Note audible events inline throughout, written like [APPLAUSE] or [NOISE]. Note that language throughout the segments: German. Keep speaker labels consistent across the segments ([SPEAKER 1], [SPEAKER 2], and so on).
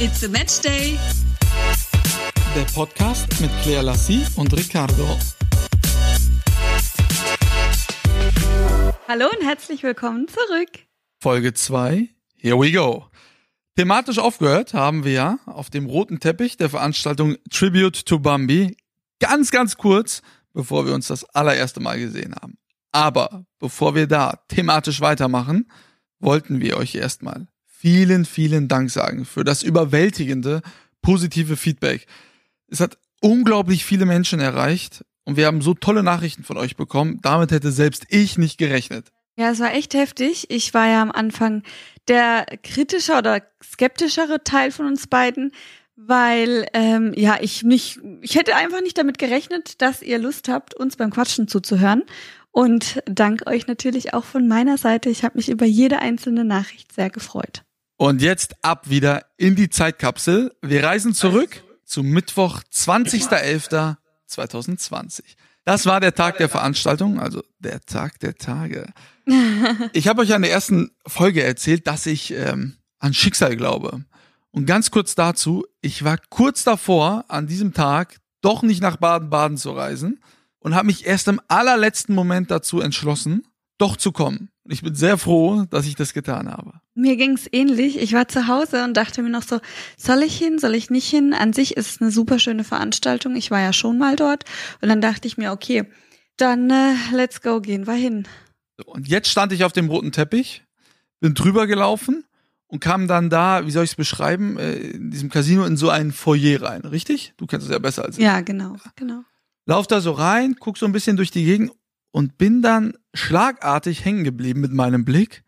[SPEAKER 1] It's a Match Day.
[SPEAKER 2] Der Podcast mit Claire Lassie und Ricardo.
[SPEAKER 1] Hallo und herzlich willkommen zurück.
[SPEAKER 2] Folge 2. Here we go. Thematisch aufgehört haben wir ja auf dem roten Teppich der Veranstaltung Tribute to Bambi. Ganz, ganz kurz, bevor wir uns das allererste Mal gesehen haben. Aber bevor wir da thematisch weitermachen, wollten wir euch erstmal vielen, vielen Dank sagen für das überwältigende positive Feedback. Es hat unglaublich viele Menschen erreicht und wir haben so tolle Nachrichten von euch bekommen. Damit hätte selbst ich nicht gerechnet.
[SPEAKER 1] Ja, es war echt heftig. Ich war ja am Anfang der kritische oder skeptischere Teil von uns beiden, weil ähm, ja ich nicht, ich hätte einfach nicht damit gerechnet, dass ihr Lust habt, uns beim Quatschen zuzuhören. Und dank euch natürlich auch von meiner Seite. Ich habe mich über jede einzelne Nachricht sehr gefreut.
[SPEAKER 2] Und jetzt ab wieder in die Zeitkapsel. Wir reisen zurück zum Mittwoch, 20.11.2020. Das war der Tag der Veranstaltung, also der Tag der Tage. [LAUGHS] Ich habe euch an der ersten Folge erzählt, dass ich ähm, an Schicksal glaube. Und ganz kurz dazu, ich war kurz davor, an diesem Tag doch nicht nach Baden-Baden zu reisen und habe mich erst im allerletzten Moment dazu entschlossen, doch zu kommen. Und ich bin sehr froh, dass ich das getan habe.
[SPEAKER 1] Mir ging's ähnlich. Ich war zu Hause und dachte mir noch so, soll ich hin, soll ich nicht hin? An sich ist es eine super schöne Veranstaltung. Ich war ja schon mal dort. Und dann dachte ich mir, okay, dann äh, let's go, gehen wir hin.
[SPEAKER 2] Und jetzt stand ich auf dem roten Teppich, bin drüber gelaufen und kam dann da, wie soll ich es beschreiben, äh, in diesem Casino in so ein Foyer rein, richtig? Du kennst es ja besser als ich.
[SPEAKER 1] Ja, genau, genau.
[SPEAKER 2] Lauf da so rein, guck so ein bisschen durch die Gegend und bin dann schlagartig hängen geblieben mit meinem Blick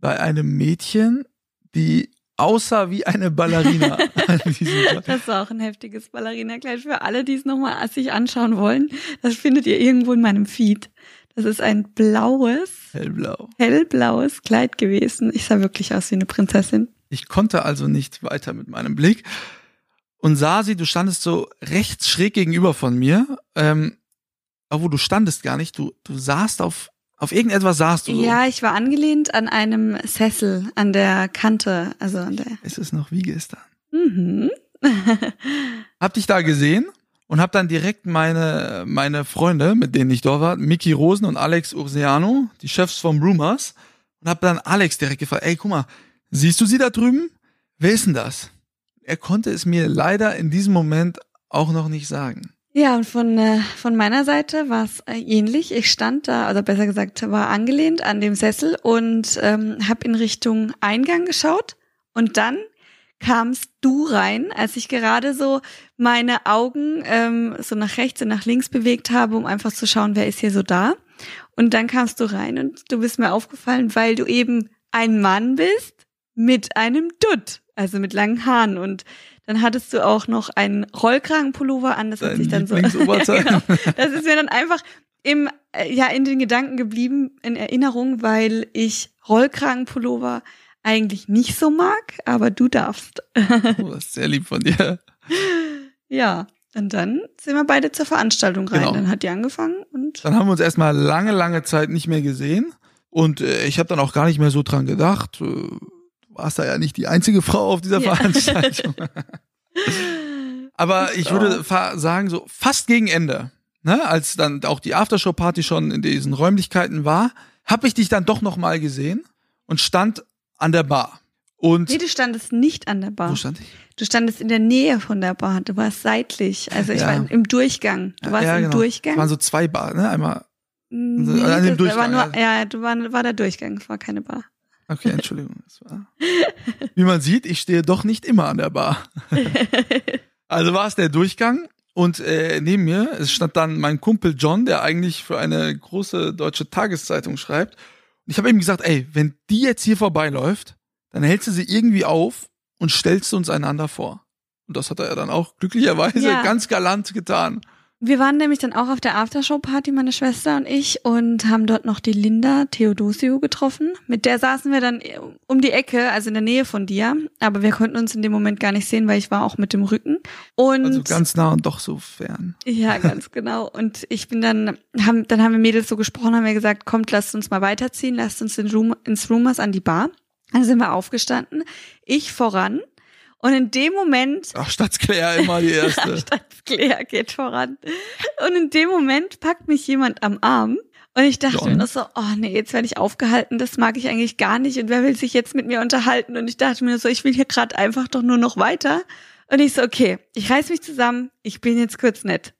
[SPEAKER 2] bei einem Mädchen, die aussah wie eine Ballerina. [LAUGHS]
[SPEAKER 1] das war auch ein heftiges Ballerina-Kleid für alle, die es nochmal sich anschauen wollen. Das findet ihr irgendwo in meinem Feed. Das ist ein blaues,
[SPEAKER 2] hellblau,
[SPEAKER 1] hellblaues Kleid gewesen. Ich sah wirklich aus wie eine Prinzessin.
[SPEAKER 2] Ich konnte also nicht weiter mit meinem Blick und sah sie, du standest so rechts schräg gegenüber von mir, ähm, wo du standest gar nicht, du, du saßt auf, auf irgendetwas saßt du.
[SPEAKER 1] So. Ja, ich war angelehnt an einem Sessel, an der Kante, also an der.
[SPEAKER 2] Es ist noch wie gestern.
[SPEAKER 1] Mhm. [LAUGHS]
[SPEAKER 2] hab dich da gesehen und hab dann direkt meine, meine Freunde, mit denen ich dort war, Miki Rosen und Alex Ursiano, die Chefs vom Rumors, und hab dann Alex direkt gefragt, ey, guck mal, siehst du sie da drüben? Wer ist denn das? er konnte es mir leider in diesem Moment auch noch nicht sagen.
[SPEAKER 1] Ja, und von, äh, von meiner Seite war es äh, ähnlich. Ich stand da, oder besser gesagt, war angelehnt an dem Sessel und ähm, habe in Richtung Eingang geschaut. Und dann kamst du rein, als ich gerade so meine Augen ähm, so nach rechts und nach links bewegt habe, um einfach zu schauen, wer ist hier so da. Und dann kamst du rein und du bist mir aufgefallen, weil du eben ein Mann bist mit einem Dutt also mit langen Haaren und dann hattest du auch noch einen Rollkragenpullover an, das
[SPEAKER 2] Dein
[SPEAKER 1] hat sich dann so [LAUGHS] ja, genau, das ist mir dann einfach im äh, ja in den Gedanken geblieben in Erinnerung, weil ich Rollkragenpullover eigentlich nicht so mag, aber du darfst. [LAUGHS]
[SPEAKER 2] oh, das ist sehr lieb von dir.
[SPEAKER 1] Ja, und dann sind wir beide zur Veranstaltung rein. Genau. Dann hat die angefangen und
[SPEAKER 2] dann haben wir uns erstmal lange lange Zeit nicht mehr gesehen und äh, ich habe dann auch gar nicht mehr so dran gedacht. Äh, warst da ja nicht die einzige Frau auf dieser ja. Veranstaltung. [LAUGHS] Aber ich würde sagen, so fast gegen Ende, ne, als dann auch die Aftershow-Party schon in diesen Räumlichkeiten war, habe ich dich dann doch noch mal gesehen und stand an der Bar. Und
[SPEAKER 1] nee, du standest nicht an der Bar.
[SPEAKER 2] Wo stand ich?
[SPEAKER 1] Du standest in der Nähe von der Bar. Du warst seitlich. Also ich ja. war im Durchgang. Du warst ja, genau. im Durchgang. Es
[SPEAKER 2] waren so zwei Bar, ne? Einmal
[SPEAKER 1] nee, an dem Durchgang. War nur, ja, du war, war der Durchgang, es war keine Bar.
[SPEAKER 2] Okay, Entschuldigung. Wie man sieht, ich stehe doch nicht immer an der Bar. [LAUGHS] also war es der Durchgang und äh, neben mir es stand dann mein Kumpel John, der eigentlich für eine große deutsche Tageszeitung schreibt. Und ich habe ihm gesagt, ey, wenn die jetzt hier vorbeiläuft, dann hältst du sie irgendwie auf und stellst uns einander vor. Und das hat er ja dann auch glücklicherweise ja. ganz galant getan.
[SPEAKER 1] Wir waren nämlich dann auch auf der Aftershow-Party, meine Schwester und ich, und haben dort noch die Linda Theodosio getroffen. Mit der saßen wir dann um die Ecke, also in der Nähe von dir. Aber wir konnten uns in dem Moment gar nicht sehen, weil ich war auch mit dem Rücken. Und
[SPEAKER 2] also ganz nah und doch so fern.
[SPEAKER 1] Ja, [LAUGHS] ganz genau. Und ich bin dann, haben, dann haben wir Mädels so gesprochen, haben wir gesagt, kommt, lasst uns mal weiterziehen, lasst uns in Room, ins Rumors an die Bar. Dann sind wir aufgestanden. Ich voran Und in dem Moment.
[SPEAKER 2] Ach, Claire immer die [LAUGHS] erste.
[SPEAKER 1] Claire geht voran. Und in dem Moment packt mich jemand am Arm. Und ich dachte John. mir so, oh nee, jetzt werde ich aufgehalten, das mag ich eigentlich gar nicht. Und wer will sich jetzt mit mir unterhalten? Und ich dachte mir so, ich will hier gerade einfach doch nur noch weiter. Und ich so, okay, ich reiß mich zusammen, ich bin jetzt kurz nett.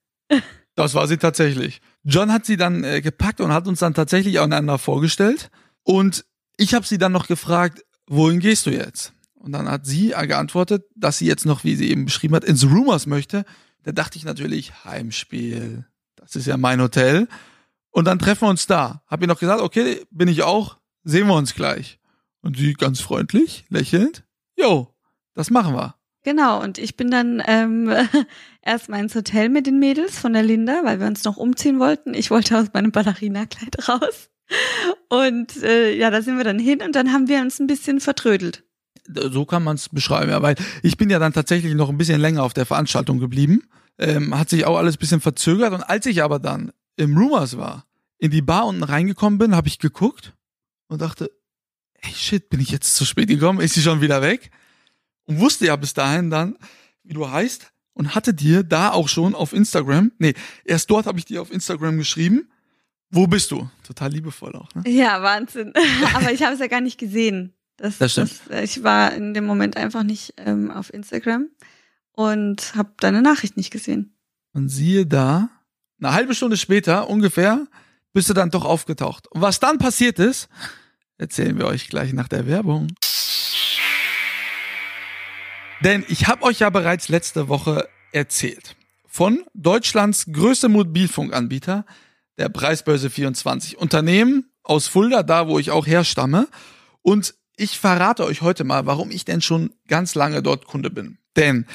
[SPEAKER 2] Das war sie tatsächlich. John hat sie dann äh, gepackt und hat uns dann tatsächlich aneinander vorgestellt. Und ich habe sie dann noch gefragt, wohin gehst du jetzt? Und dann hat sie geantwortet, dass sie jetzt noch, wie sie eben beschrieben hat, ins Rumors möchte. Da dachte ich natürlich, Heimspiel. Das ist ja mein Hotel. Und dann treffen wir uns da. Hab ihr noch gesagt, okay, bin ich auch, sehen wir uns gleich. Und sie ganz freundlich, lächelnd, jo, das machen wir.
[SPEAKER 1] Genau, und ich bin dann ähm, [LAUGHS] erstmal ins Hotel mit den Mädels von der Linda, weil wir uns noch umziehen wollten. Ich wollte aus meinem Ballerina-Kleid raus. Und äh, ja, da sind wir dann hin und dann haben wir uns ein bisschen vertrödelt.
[SPEAKER 2] So kann man es beschreiben, ja, weil ich bin ja dann tatsächlich noch ein bisschen länger auf der Veranstaltung geblieben. Ähm, hat sich auch alles ein bisschen verzögert und als ich aber dann im Rumors war, in die Bar unten reingekommen bin, habe ich geguckt und dachte, ey shit, bin ich jetzt zu spät gekommen? Ist sie schon wieder weg? Und wusste ja bis dahin dann, wie du heißt und hatte dir da auch schon auf Instagram, nee, erst dort habe ich dir auf Instagram geschrieben, wo bist du? Total liebevoll auch, ne?
[SPEAKER 1] Ja, Wahnsinn. [LAUGHS] Aber ich habe es ja gar nicht gesehen. Das, das stimmt. Das, äh, ich war in dem Moment einfach nicht ähm, auf Instagram und habe deine Nachricht nicht gesehen.
[SPEAKER 2] Und siehe da, eine halbe Stunde später ungefähr bist du dann doch aufgetaucht. Und was dann passiert ist, erzählen wir euch gleich nach der Werbung. Denn ich habe euch ja bereits letzte Woche erzählt von Deutschlands größtem Mobilfunkanbieter, der Preisbörse 24. Unternehmen aus Fulda, da wo ich auch herstamme. Und ich verrate euch heute mal, warum ich denn schon ganz lange dort Kunde bin. Denn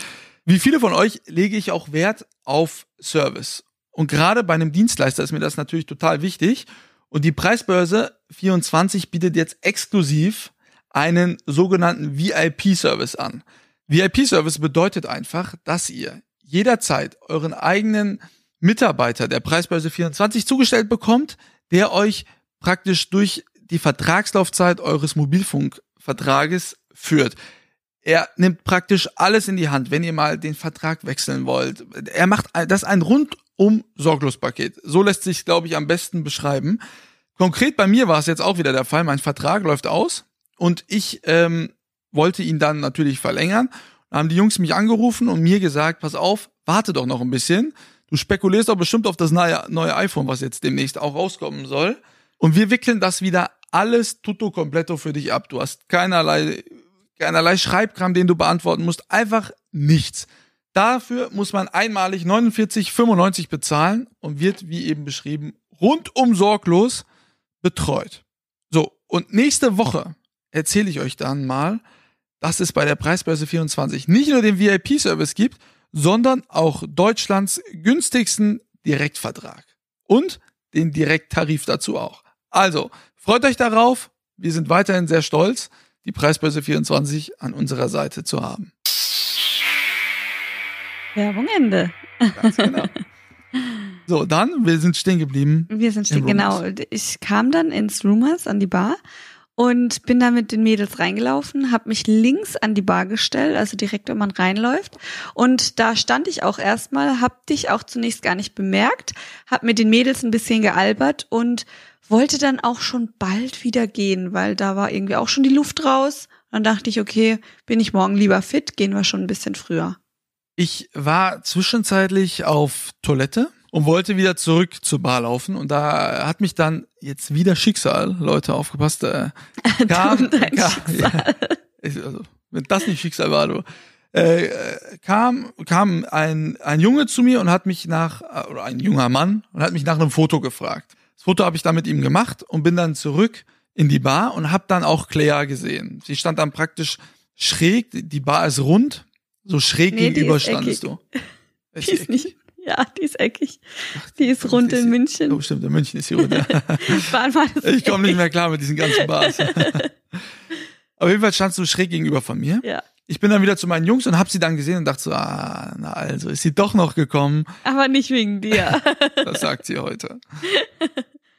[SPEAKER 2] wie viele von euch lege ich auch Wert auf Service. Und gerade bei einem Dienstleister ist mir das natürlich total wichtig. Und die Preisbörse 24 bietet jetzt exklusiv einen sogenannten VIP-Service an. VIP-Service bedeutet einfach, dass ihr jederzeit euren eigenen Mitarbeiter der Preisbörse 24 zugestellt bekommt, der euch praktisch durch die Vertragslaufzeit eures Mobilfunkvertrages führt. Er nimmt praktisch alles in die Hand, wenn ihr mal den Vertrag wechseln wollt. Er macht das ein rundum sorglos Paket. So lässt sich, glaube ich, am besten beschreiben. Konkret bei mir war es jetzt auch wieder der Fall. Mein Vertrag läuft aus und ich ähm, wollte ihn dann natürlich verlängern. Da haben die Jungs mich angerufen und mir gesagt, pass auf, warte doch noch ein bisschen. Du spekulierst doch bestimmt auf das neue, neue iPhone, was jetzt demnächst auch rauskommen soll. Und wir wickeln das wieder alles tutto completo für dich ab. Du hast keinerlei, keinerlei Schreibkram, den du beantworten musst. Einfach nichts. Dafür muss man einmalig 49,95 bezahlen und wird, wie eben beschrieben, rundum sorglos betreut. So, und nächste Woche erzähle ich euch dann mal, dass es bei der Preisbörse 24 nicht nur den VIP-Service gibt, sondern auch Deutschlands günstigsten Direktvertrag und den Direkttarif dazu auch. Also, freut euch darauf. Wir sind weiterhin sehr stolz, die Preisbörse 24 an unserer Seite zu haben.
[SPEAKER 1] Werbung Ende. Ganz genau. [LAUGHS]
[SPEAKER 2] So, dann, wir sind stehen geblieben.
[SPEAKER 1] Wir sind stehen, genau. Ich kam dann ins Rumors an die Bar und bin da mit den Mädels reingelaufen, habe mich links an die Bar gestellt, also direkt, wenn man reinläuft. Und da stand ich auch erstmal, hab dich auch zunächst gar nicht bemerkt, hab mit den Mädels ein bisschen gealbert und wollte dann auch schon bald wieder gehen, weil da war irgendwie auch schon die Luft raus. Dann dachte ich, okay, bin ich morgen lieber fit, gehen wir schon ein bisschen früher.
[SPEAKER 2] Ich war zwischenzeitlich auf Toilette und wollte wieder zurück zur Bar laufen und da hat mich dann jetzt wieder Schicksal, Leute, aufgepasst, äh, [LAUGHS] kam, kam [LAUGHS] ja, also, wenn das nicht Schicksal war, du, äh, kam kam ein ein Junge zu mir und hat mich nach oder ein junger Mann und hat mich nach einem Foto gefragt. Das Foto habe ich dann mit ihm gemacht und bin dann zurück in die Bar und habe dann auch Claire gesehen. Sie stand dann praktisch schräg, die Bar ist rund, so schräg nee, gegenüber standest du.
[SPEAKER 1] Ist [LAUGHS] die ist nicht ja, die ist eckig. Die ist rund in München.
[SPEAKER 2] Oh, stimmt, in München ist sie rund. [LAUGHS] ich komme nicht mehr klar mit diesen ganzen Bars. [LAUGHS] Auf jeden Fall standst du schräg gegenüber von mir.
[SPEAKER 1] Ja.
[SPEAKER 2] Ich bin dann wieder zu meinen Jungs und hab sie dann gesehen und dachte so, ah, na also, ist sie doch noch gekommen.
[SPEAKER 1] Aber nicht wegen dir.
[SPEAKER 2] das sagt sie heute.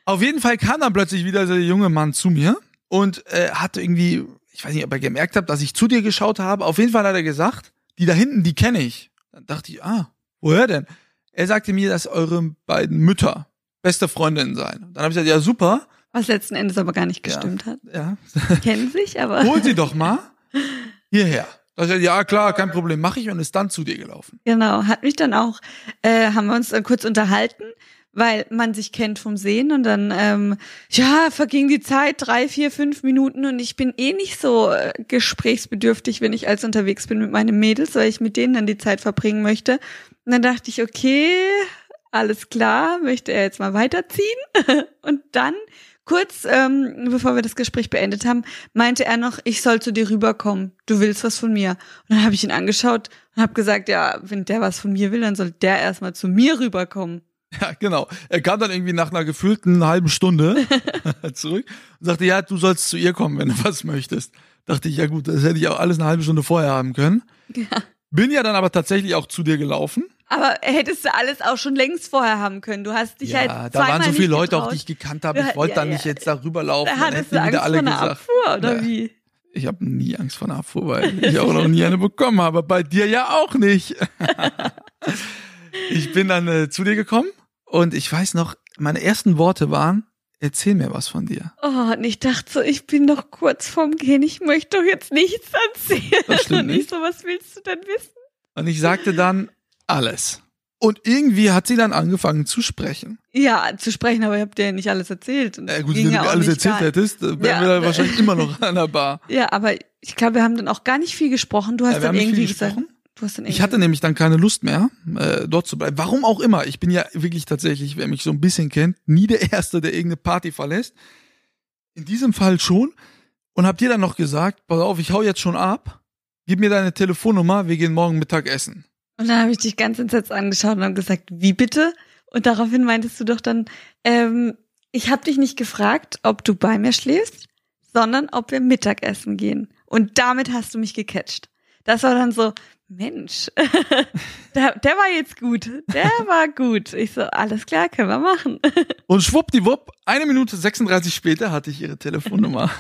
[SPEAKER 2] Auf jeden Fall kam dann plötzlich wieder der junge Mann zu mir und äh, hatte irgendwie, ich weiß nicht, ob er gemerkt hat, dass ich zu dir geschaut habe. Auf jeden Fall hat er gesagt, die da hinten, die kenne ich. Dann dachte ich, ah, woher denn? Er sagte mir, dass eure beiden Mütter beste Freundinnen seien. Dann habe ich gesagt, ja super.
[SPEAKER 1] Was letzten Endes aber gar nicht gestimmt
[SPEAKER 2] ja,
[SPEAKER 1] hat.
[SPEAKER 2] Ja.
[SPEAKER 1] Kennen sich, aber. [LAUGHS]
[SPEAKER 2] Hol sie doch mal [LAUGHS] hierher. Da ich, ja klar, kein Problem, mache ich und ist dann zu dir gelaufen.
[SPEAKER 1] Genau, hat mich dann auch, äh, haben wir uns dann kurz unterhalten weil man sich kennt vom Sehen und dann, ähm, ja, verging die Zeit, drei, vier, fünf Minuten und ich bin eh nicht so äh, gesprächsbedürftig, wenn ich als unterwegs bin mit meinen Mädels, weil ich mit denen dann die Zeit verbringen möchte. Und dann dachte ich, okay, alles klar, möchte er jetzt mal weiterziehen? [LAUGHS] und dann kurz ähm, bevor wir das Gespräch beendet haben, meinte er noch, ich soll zu dir rüberkommen. Du willst was von mir. Und dann habe ich ihn angeschaut und habe gesagt, ja, wenn der was von mir will, dann soll der erstmal zu mir rüberkommen.
[SPEAKER 2] Ja, genau. Er kam dann irgendwie nach einer gefühlten halben Stunde [LAUGHS] zurück und sagte, ja, du sollst zu ihr kommen, wenn du was möchtest. Dachte ich, ja gut, das hätte ich auch alles eine halbe Stunde vorher haben können. Ja. Bin ja dann aber tatsächlich auch zu dir gelaufen.
[SPEAKER 1] Aber hättest du alles auch schon längst vorher haben können. Du hast dich
[SPEAKER 2] ja,
[SPEAKER 1] halt
[SPEAKER 2] da waren so viele Leute,
[SPEAKER 1] getraut.
[SPEAKER 2] auch die ich gekannt habe. Ich wollte ja, dann ja. nicht jetzt darüber laufen.
[SPEAKER 1] Da hattest du Angst alle vor einer gesagt. Abfuhr, oder ja. wie?
[SPEAKER 2] Ich habe nie Angst vor einer Abfuhr, weil [LAUGHS] ich auch noch nie eine bekommen habe. Bei dir ja auch nicht. [LAUGHS] ich bin dann äh, zu dir gekommen und ich weiß noch, meine ersten Worte waren, erzähl mir was von dir.
[SPEAKER 1] Oh, und ich dachte so, ich bin doch kurz vorm Gehen, ich möchte doch jetzt nichts erzählen.
[SPEAKER 2] Das stimmt nicht. Und ich
[SPEAKER 1] so, was willst du denn wissen?
[SPEAKER 2] Und ich sagte dann alles. Und irgendwie hat sie dann angefangen zu sprechen.
[SPEAKER 1] Ja, zu sprechen, aber ich habe dir ja nicht alles erzählt.
[SPEAKER 2] Ja, gut, wenn du mir alles erzählt gar... hättest, wären ja. wir da wahrscheinlich immer noch an der Bar.
[SPEAKER 1] Ja, aber ich glaube, wir haben dann auch gar nicht viel gesprochen. Du hast ja, dann irgendwie gesagt. Gesprochen?
[SPEAKER 2] Ich hatte nämlich dann keine Lust mehr, äh, dort zu bleiben. Warum auch immer. Ich bin ja wirklich tatsächlich, wer mich so ein bisschen kennt, nie der Erste, der irgendeine Party verlässt. In diesem Fall schon. Und hab dir dann noch gesagt, pass auf, ich hau jetzt schon ab. Gib mir deine Telefonnummer, wir gehen morgen Mittag essen.
[SPEAKER 1] Und dann habe ich dich ganz entsetzt angeschaut und habe gesagt, wie bitte? Und daraufhin meintest du doch dann, ähm, ich habe dich nicht gefragt, ob du bei mir schläfst, sondern ob wir Mittagessen gehen. Und damit hast du mich gecatcht. Das war dann so, Mensch, [LAUGHS] der, der war jetzt gut. Der war gut. Ich so, alles klar, können wir machen. [LAUGHS]
[SPEAKER 2] Und schwuppdiwupp, eine Minute 36 später hatte ich ihre Telefonnummer.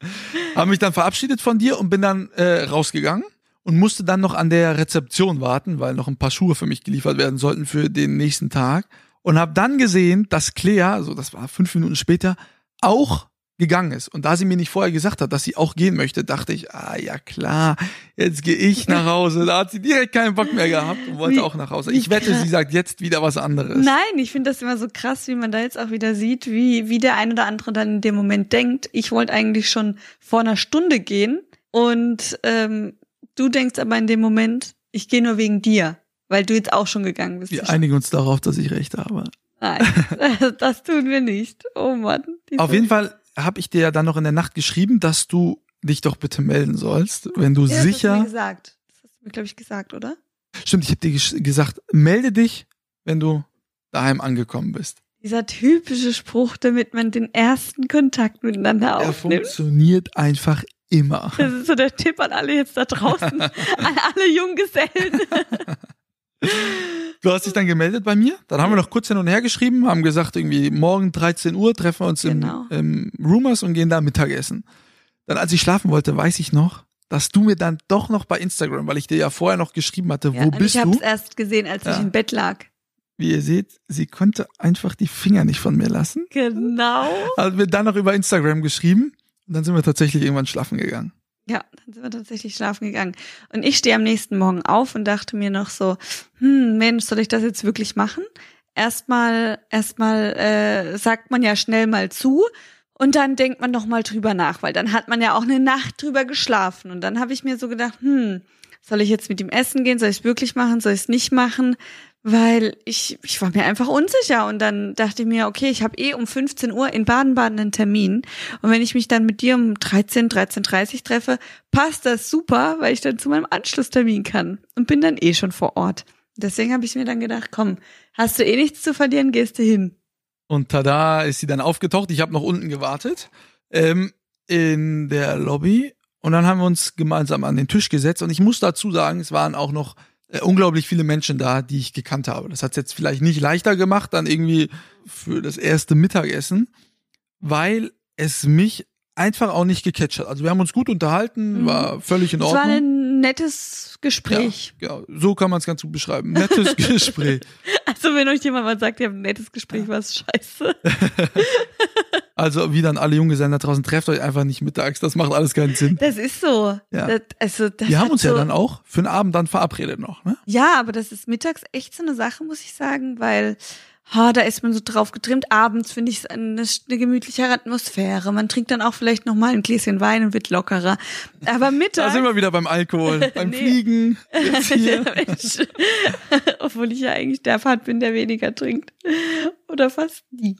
[SPEAKER 2] [LAUGHS] Habe mich dann verabschiedet von dir und bin dann äh, rausgegangen und musste dann noch an der Rezeption warten, weil noch ein paar Schuhe für mich geliefert werden sollten für den nächsten Tag. Und habe dann gesehen, dass Claire, also das war fünf Minuten später, auch gegangen ist. Und da sie mir nicht vorher gesagt hat, dass sie auch gehen möchte, dachte ich, ah ja klar, jetzt gehe ich nach Hause. Da hat sie direkt keinen Bock mehr gehabt und wollte wie, auch nach Hause. Ich wette, krass. sie sagt jetzt wieder was anderes.
[SPEAKER 1] Nein, ich finde das immer so krass, wie man da jetzt auch wieder sieht, wie, wie der ein oder andere dann in dem Moment denkt. Ich wollte eigentlich schon vor einer Stunde gehen und ähm, du denkst aber in dem Moment, ich gehe nur wegen dir, weil du jetzt auch schon gegangen bist.
[SPEAKER 2] Wir einigen uns darauf, dass ich recht habe.
[SPEAKER 1] Nein, [LAUGHS] das tun wir nicht. Oh Mann.
[SPEAKER 2] Auf jeden Fall habe ich dir ja dann noch in der Nacht geschrieben, dass du dich doch bitte melden sollst, wenn du
[SPEAKER 1] ja,
[SPEAKER 2] sicher.
[SPEAKER 1] Das hast du mir gesagt. Das hast du mir, glaube ich, gesagt, oder?
[SPEAKER 2] Stimmt, ich habe dir gesagt, melde dich, wenn du daheim angekommen bist.
[SPEAKER 1] Dieser typische Spruch, damit man den ersten Kontakt miteinander aufnimmt.
[SPEAKER 2] Er funktioniert einfach immer.
[SPEAKER 1] Das ist so der Tipp an alle jetzt da draußen, [LAUGHS] an alle Junggesellen. [LAUGHS]
[SPEAKER 2] Du hast dich dann gemeldet bei mir. Dann haben wir noch kurz hin und her geschrieben, haben gesagt, irgendwie morgen 13 Uhr treffen wir uns genau. im, im Rumors und gehen da Mittagessen. Dann, als ich schlafen wollte, weiß ich noch, dass du mir dann doch noch bei Instagram, weil ich dir ja vorher noch geschrieben hatte, ja, wo bist
[SPEAKER 1] ich
[SPEAKER 2] du?
[SPEAKER 1] Ich habe es erst gesehen, als ja. ich im Bett lag.
[SPEAKER 2] Wie ihr seht, sie konnte einfach die Finger nicht von mir lassen.
[SPEAKER 1] Genau.
[SPEAKER 2] Hat mir dann noch über Instagram geschrieben und dann sind wir tatsächlich irgendwann schlafen gegangen.
[SPEAKER 1] Ja, dann sind wir tatsächlich schlafen gegangen. Und ich stehe am nächsten Morgen auf und dachte mir noch so, hm, Mensch, soll ich das jetzt wirklich machen? Erstmal, erstmal äh, sagt man ja schnell mal zu und dann denkt man noch mal drüber nach, weil dann hat man ja auch eine Nacht drüber geschlafen. Und dann habe ich mir so gedacht, hm, soll ich jetzt mit ihm essen gehen? Soll ich es wirklich machen? Soll ich es nicht machen? Weil ich, ich war mir einfach unsicher und dann dachte ich mir, okay, ich habe eh um 15 Uhr in Baden-Baden einen Termin und wenn ich mich dann mit dir um 13, 13.30 treffe, passt das super, weil ich dann zu meinem Anschlusstermin kann und bin dann eh schon vor Ort. Deswegen habe ich mir dann gedacht, komm, hast du eh nichts zu verlieren, gehst du hin.
[SPEAKER 2] Und tada ist sie dann aufgetaucht. Ich habe noch unten gewartet ähm, in der Lobby und dann haben wir uns gemeinsam an den Tisch gesetzt und ich muss dazu sagen, es waren auch noch unglaublich viele Menschen da, die ich gekannt habe. Das hat es jetzt vielleicht nicht leichter gemacht, dann irgendwie für das erste Mittagessen, weil es mich einfach auch nicht gecatcht hat. Also wir haben uns gut unterhalten,
[SPEAKER 1] Mhm.
[SPEAKER 2] war völlig in
[SPEAKER 1] Es war
[SPEAKER 2] Ordnung.
[SPEAKER 1] ein nettes Gespräch.
[SPEAKER 2] Ja, genau. So kann man es ganz gut beschreiben. Nettes [LAUGHS] Gespräch.
[SPEAKER 1] Also wenn euch jemand mal sagt, ihr habt ein nettes Gespräch, war es scheiße. [LAUGHS]
[SPEAKER 2] Also wie dann alle Junggesellen da draußen, trefft euch einfach nicht mittags. Das macht alles keinen Sinn.
[SPEAKER 1] Das ist so.
[SPEAKER 2] Ja.
[SPEAKER 1] Das, also, das
[SPEAKER 2] Wir haben uns
[SPEAKER 1] so,
[SPEAKER 2] ja dann auch für den Abend dann verabredet noch. Ne?
[SPEAKER 1] Ja, aber das ist mittags echt so eine Sache, muss ich sagen, weil ha, da ist man so drauf getrimmt. Abends finde ich es eine, eine gemütlichere Atmosphäre. Man trinkt dann auch vielleicht noch mal ein Gläschen Wein und wird lockerer. Aber [LAUGHS]
[SPEAKER 2] Da
[SPEAKER 1] mittags
[SPEAKER 2] sind wir wieder beim Alkohol, [LAUGHS] beim. Fliegen. [LAUGHS]
[SPEAKER 1] Obwohl ich ja eigentlich der Part bin, der weniger trinkt. Oder fast nie.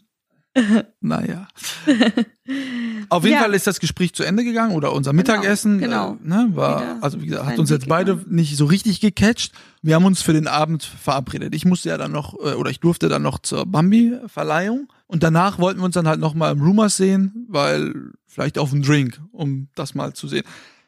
[SPEAKER 1] [LAUGHS]
[SPEAKER 2] Naja. [LAUGHS] Auf jeden
[SPEAKER 1] Ja.
[SPEAKER 2] Fall ist das Gespräch zu Ende gegangen oder unser Mittagessen.
[SPEAKER 1] genau.
[SPEAKER 2] Äh, ne, war,
[SPEAKER 1] Wieder
[SPEAKER 2] also wie gesagt, hat uns jetzt beide
[SPEAKER 1] gegangen.
[SPEAKER 2] nicht so richtig gecatcht. Wir haben uns für den Abend verabredet. Ich musste ja dann noch, äh, oder ich durfte dann noch zur Bambi-Verleihung. Und danach wollten wir uns dann halt noch mal im Rumors sehen, weil vielleicht auf einen Drink, um das mal zu sehen.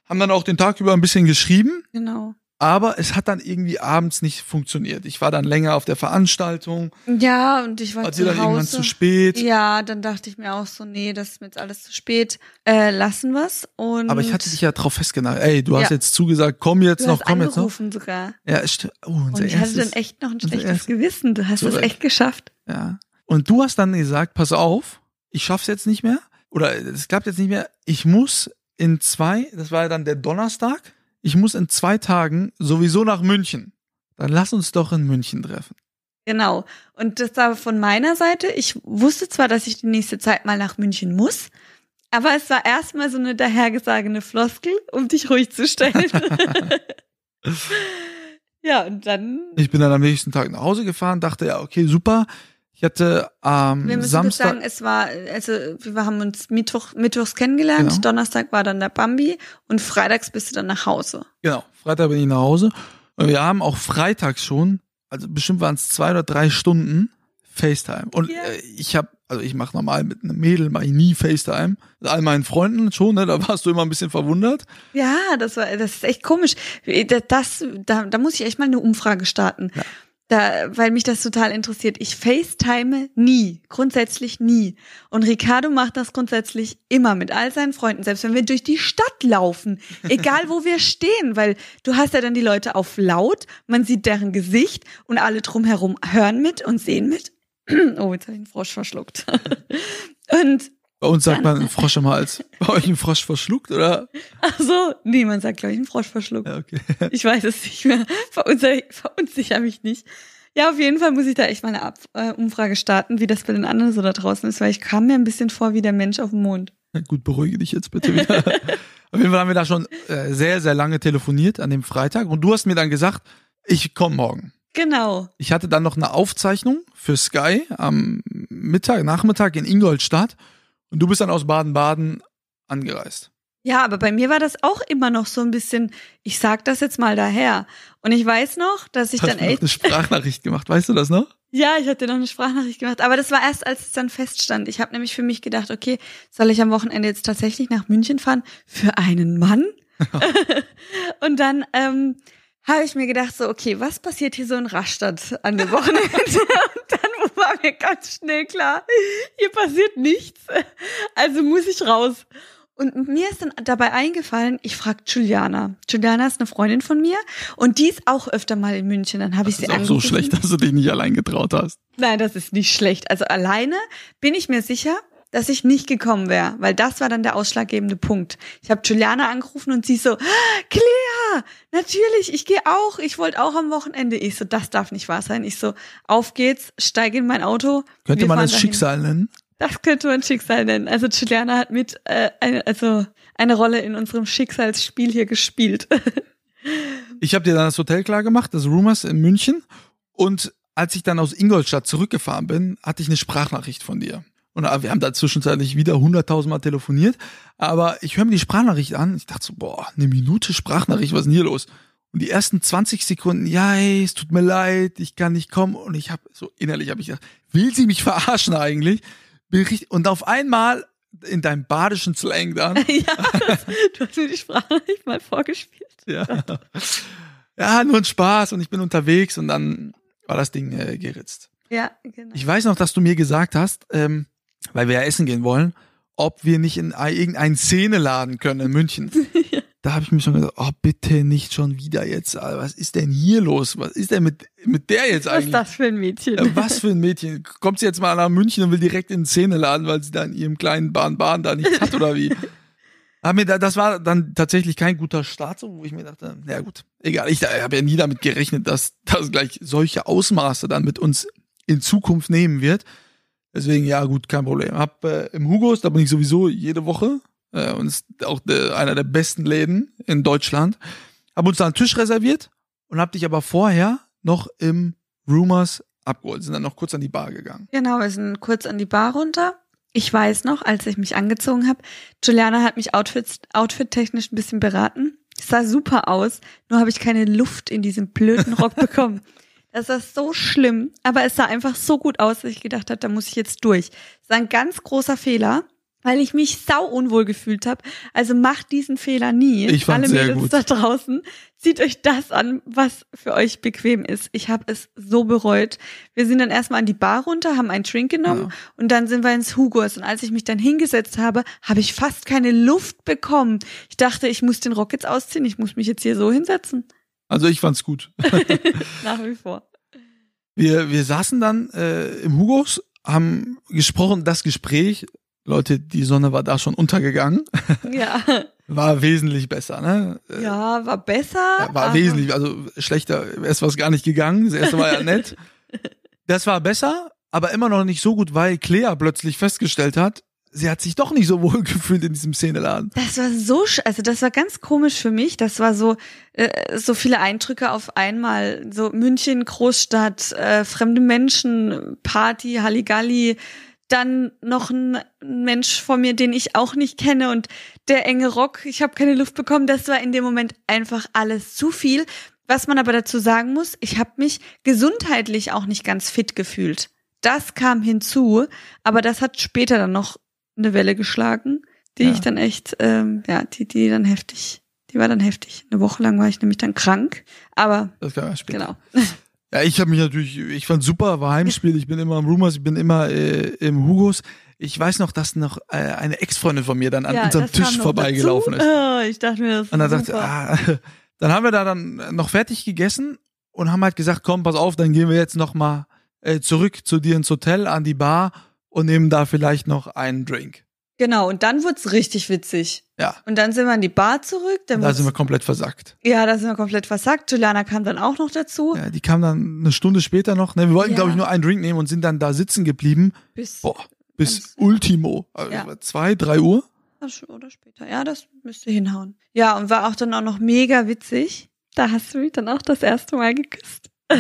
[SPEAKER 2] Haben dann auch den Tag über ein bisschen geschrieben.
[SPEAKER 1] Genau.
[SPEAKER 2] Aber es hat dann irgendwie abends nicht funktioniert. Ich war dann länger auf der Veranstaltung,
[SPEAKER 1] Ja, und ich war zu
[SPEAKER 2] dann irgendwann
[SPEAKER 1] Hause.
[SPEAKER 2] zu spät.
[SPEAKER 1] Ja, dann dachte ich mir auch so, nee, das ist mir jetzt alles zu spät. Äh, lassen wir's. Und
[SPEAKER 2] Aber ich hatte dich ja drauf festgenagelt. Ey, du hast
[SPEAKER 1] Ja.
[SPEAKER 2] jetzt zugesagt, komm jetzt
[SPEAKER 1] du
[SPEAKER 2] noch,
[SPEAKER 1] hast
[SPEAKER 2] komm jetzt noch.
[SPEAKER 1] angerufen sogar.
[SPEAKER 2] Ja, st- oh,
[SPEAKER 1] Und ich hatte dann echt noch ein schlechtes Gewissen. Du hast es echt geschafft.
[SPEAKER 2] ja. Und du hast dann gesagt, pass auf, ich schaff's jetzt nicht mehr. Oder es klappt jetzt nicht mehr. Ich muss in zwei, das war ja dann der Donnerstag, ich muss in zwei Tagen sowieso nach München. Dann lass uns doch in München treffen.
[SPEAKER 1] Genau. Und das war von meiner Seite. Ich wusste zwar, dass ich die nächste Zeit mal nach München muss, aber es war erstmal so eine dahergesagene Floskel, um dich ruhig zu stellen. [LAUGHS] [LAUGHS] ja, und dann.
[SPEAKER 2] Ich bin dann am nächsten Tag nach Hause gefahren, dachte, ja, okay, super. Ich hatte am
[SPEAKER 1] Wir müssen
[SPEAKER 2] Samstag.
[SPEAKER 1] sagen, es war, also wir haben uns Mittwoch, mittwochs kennengelernt,
[SPEAKER 2] Genau.
[SPEAKER 1] Donnerstag war dann der Bambi und freitags bist du dann nach Hause.
[SPEAKER 2] Genau, Freitag bin ich nach Hause. Und wir haben auch freitags schon, also bestimmt waren es zwei oder drei Stunden FaceTime. Und
[SPEAKER 1] Ja.
[SPEAKER 2] äh, ich habe, also ich mache normal mit einem Mädel, mache ich nie FaceTime. Mit all meinen Freunden schon, ne? Da warst du immer ein bisschen verwundert.
[SPEAKER 1] Ja, das war, das ist echt komisch. Das, da, da muss ich echt mal eine Umfrage starten.
[SPEAKER 2] Ja.
[SPEAKER 1] Da, weil mich das total interessiert. Ich FaceTime nie, grundsätzlich nie. Und Ricardo macht das grundsätzlich immer mit all seinen Freunden, selbst wenn wir durch die Stadt laufen, egal wo wir stehen, weil du hast ja dann die Leute auf laut, man sieht deren Gesicht und alle drumherum hören mit und sehen mit. [CLEARS THROAT] Oh, jetzt habe ich einen Frosch verschluckt. [LAUGHS] Und
[SPEAKER 2] Bei uns sagt man ein Frosch im Hals. [LAUGHS] Bei euch ein Frosch verschluckt, oder?
[SPEAKER 1] ach so, nee, man sagt glaube ich einen Frosch verschluckt.
[SPEAKER 2] Ja, okay. [LAUGHS]
[SPEAKER 1] Ich weiß es nicht mehr. Verunsicher, verunsicher mich nicht. Ja, auf jeden Fall muss ich da echt mal eine Ab äh, Umfrage starten, wie das bei den anderen so da draußen ist, weil ich kam mir ein bisschen vor wie der Mensch auf dem Mond.
[SPEAKER 2] Na Gut, beruhige dich jetzt bitte wieder. [LAUGHS] Auf jeden Fall haben wir da schon äh, sehr, sehr lange telefoniert an dem Freitag. Und du hast mir dann gesagt, ich komme morgen.
[SPEAKER 1] Genau.
[SPEAKER 2] Ich hatte dann noch eine Aufzeichnung für Sky am Mittag, Nachmittag in Ingolstadt und du bist dann aus Baden-Baden angereist.
[SPEAKER 1] Ja, aber bei mir war das auch immer noch so ein bisschen, ich sag das jetzt mal daher. Und ich weiß noch, dass ich
[SPEAKER 2] Hast
[SPEAKER 1] dann
[SPEAKER 2] mir noch
[SPEAKER 1] echt,
[SPEAKER 2] eine Sprachnachricht gemacht, weißt du das noch?
[SPEAKER 1] ja, ich hatte noch eine Sprachnachricht gemacht, aber das war erst, als es dann feststand. Ich habe nämlich für mich gedacht, okay, soll ich am Wochenende jetzt tatsächlich nach München fahren für einen Mann? [LAUGHS] [LAUGHS] Und dann ähm, habe ich mir gedacht, so, okay, was passiert hier so in Rastatt an dem Wochenende? Und [LAUGHS] [LAUGHS] dann war mir ganz schnell klar, hier passiert nichts. Also muss ich raus. Und mir ist dann dabei eingefallen, ich frage Juliana. Juliana ist eine Freundin von mir und die ist auch öfter mal in München. Dann habe ich
[SPEAKER 2] Das
[SPEAKER 1] sie
[SPEAKER 2] ist auch so schlecht, dass du dich nicht allein getraut hast.
[SPEAKER 1] Nein, das ist nicht schlecht. Also alleine bin ich mir sicher, dass ich nicht gekommen wäre, weil das war dann der ausschlaggebende Punkt. Ich habe Juliana angerufen und sie so, "Ah, Clea, natürlich, ich gehe auch, ich wollte auch am Wochenende. Ich so, das darf nicht wahr sein. Ich so, auf geht's, steige in mein Auto.
[SPEAKER 2] Könnte
[SPEAKER 1] wir
[SPEAKER 2] man das
[SPEAKER 1] dahin.
[SPEAKER 2] Schicksal nennen?
[SPEAKER 1] Das könnte man Schicksal nennen. Also Juliana hat mit, äh, eine, also eine Rolle in unserem Schicksalsspiel hier gespielt. [LAUGHS]
[SPEAKER 2] Ich habe dir dann das Hotel klar gemacht, das Rumors in München. Und als ich dann aus Ingolstadt zurückgefahren bin, hatte ich eine Sprachnachricht von dir. Und wir haben da zwischenzeitlich wieder hunderttausendmal telefoniert. Aber ich höre mir die Sprachnachricht an. Ich dachte so, boah, eine Minute Sprachnachricht, was ist denn hier los? Und die ersten 20 Sekunden, ja, hey, es tut mir leid, ich kann nicht kommen. Und ich habe so innerlich habe ich gedacht, will sie mich [LAUGHS] verarschen eigentlich? Und auf einmal in deinem badischen Slang dann, [LAUGHS]
[SPEAKER 1] ja, das, du hast mir die Sprachnachricht mal vorgespielt.
[SPEAKER 2] ja. ja, nur ein Spaß und ich bin unterwegs und dann war das Ding äh, geritzt.
[SPEAKER 1] Ja, genau.
[SPEAKER 2] Ich weiß noch, dass du mir gesagt hast, ähm, weil wir ja essen gehen wollen, ob wir nicht in irgendeinen Szene laden können in München. [LAUGHS] Da habe ich mir schon gedacht, oh, bitte nicht schon wieder jetzt. Was ist denn hier los? Was ist denn mit, mit der jetzt eigentlich?
[SPEAKER 1] Was ist das für ein Mädchen?
[SPEAKER 2] Äh, Was für ein Mädchen? Kommt sie jetzt mal nach München und will direkt in Szene laden, weil sie da in ihrem kleinen Bahn-Bahn da nichts hat oder wie? [LAUGHS] Aber das war dann tatsächlich kein guter Start, wo ich mir dachte, na gut, egal. Ich habe ja nie damit gerechnet, dass das gleich solche Ausmaße dann mit uns in Zukunft nehmen wird. Deswegen, ja gut, kein Problem. Hab äh, im Hugos, da bin ich sowieso jede Woche äh, und ist auch de, einer der besten Läden in Deutschland. Hab uns da einen Tisch reserviert und hab dich aber vorher noch im Rumors abgeholt. Sind dann noch kurz an die Bar gegangen.
[SPEAKER 1] Genau, wir sind kurz an die Bar runter. Ich weiß noch, als ich mich angezogen habe, Juliana hat mich outfit, outfit-technisch ein bisschen beraten. Es sah super aus, nur habe ich keine Luft in diesem blöden Rock bekommen. [LAUGHS] Das war so schlimm, aber es sah einfach so gut aus, dass ich gedacht habe, da muss ich jetzt durch. Das war ein ganz großer Fehler, weil ich mich sau unwohl gefühlt habe. Also macht diesen Fehler nie.
[SPEAKER 2] Ich fand's
[SPEAKER 1] Alle
[SPEAKER 2] sehr
[SPEAKER 1] Mädels
[SPEAKER 2] gut.
[SPEAKER 1] da draußen, zieht euch das an, was für euch bequem ist. Ich habe es so bereut. Wir sind dann erstmal an die Bar runter, haben einen Drink genommen
[SPEAKER 2] Ja.
[SPEAKER 1] und dann sind wir ins Hugos. Und als ich mich dann hingesetzt habe, habe ich fast keine Luft bekommen. Ich dachte, ich muss den Rock jetzt ausziehen, ich muss mich jetzt hier so hinsetzen.
[SPEAKER 2] Also ich fand's gut. [LAUGHS] [LAUGHS]
[SPEAKER 1] Nach wie vor.
[SPEAKER 2] Wir, wir saßen dann äh, im Hugos, haben gesprochen, das Gespräch, Leute, die Sonne war da schon untergegangen,
[SPEAKER 1] Ja. [LAUGHS]
[SPEAKER 2] war wesentlich besser, ne? Äh,
[SPEAKER 1] Ja, war besser.
[SPEAKER 2] Ja, war wesentlich, also schlechter ist was gar nicht gegangen. Das erste war ja nett. Das war besser, aber immer noch nicht so gut, weil Clea plötzlich festgestellt hat, sie hat sich doch nicht so [LAUGHS] wohl gefühlt in diesem Szeneladen.
[SPEAKER 1] Das war so, also das war ganz komisch für mich. Das war so, äh, so viele Eindrücke auf einmal. So München, Großstadt, äh, fremde Menschen, Party, Halligalli. Dann noch ein Mensch vor mir, den ich auch nicht kenne und der enge Rock. Ich habe keine Luft bekommen. Das war in dem Moment einfach alles zu viel. Was man aber dazu sagen muss, ich habe mich gesundheitlich auch nicht ganz fit gefühlt. Das kam hinzu, aber das hat später dann noch eine Welle geschlagen, die
[SPEAKER 2] Ja.
[SPEAKER 1] ich dann echt, ähm, ja, die, die dann heftig, die war dann heftig. Eine Woche lang war ich nämlich dann krank, aber
[SPEAKER 2] Das kann man später.
[SPEAKER 1] genau. [LAUGHS]
[SPEAKER 2] Ja, ich habe mich natürlich, ich fand super, war Heimspiel, ich bin immer im Rumors, ich bin immer äh, im Hugos. Ich weiß noch, dass noch äh, eine Ex-Freundin von mir dann an
[SPEAKER 1] ja,
[SPEAKER 2] unserem Tisch vorbeigelaufen ist.
[SPEAKER 1] Oh, ich dachte mir, das ist
[SPEAKER 2] Und dann dachte ah, [LAUGHS] dann haben wir da dann noch fertig gegessen und haben halt gesagt, komm, pass auf, dann gehen wir jetzt noch mal äh, zurück zu dir ins Hotel, an die Bar und nehmen da vielleicht noch einen Drink.
[SPEAKER 1] Genau, und dann wurd's richtig witzig.
[SPEAKER 2] Ja,
[SPEAKER 1] Und dann sind wir an die Bar zurück. Dann
[SPEAKER 2] da sind wir komplett versackt.
[SPEAKER 1] ja, da sind wir komplett versackt. Juliana kam dann auch noch dazu.
[SPEAKER 2] Ja, die kam dann eine Stunde später noch. Ne, wir wollten,
[SPEAKER 1] Ja.
[SPEAKER 2] glaube ich, nur einen Drink nehmen und sind dann da sitzen geblieben.
[SPEAKER 1] Bis
[SPEAKER 2] Boah, bis Ultimo. Also
[SPEAKER 1] Ja.
[SPEAKER 2] Zwei, drei Uhr.
[SPEAKER 1] oder später. Ja, das müsste hinhauen. Ja, und war auch dann auch noch mega witzig. Da hast du mich dann auch das erste Mal geküsst. [LAUGHS]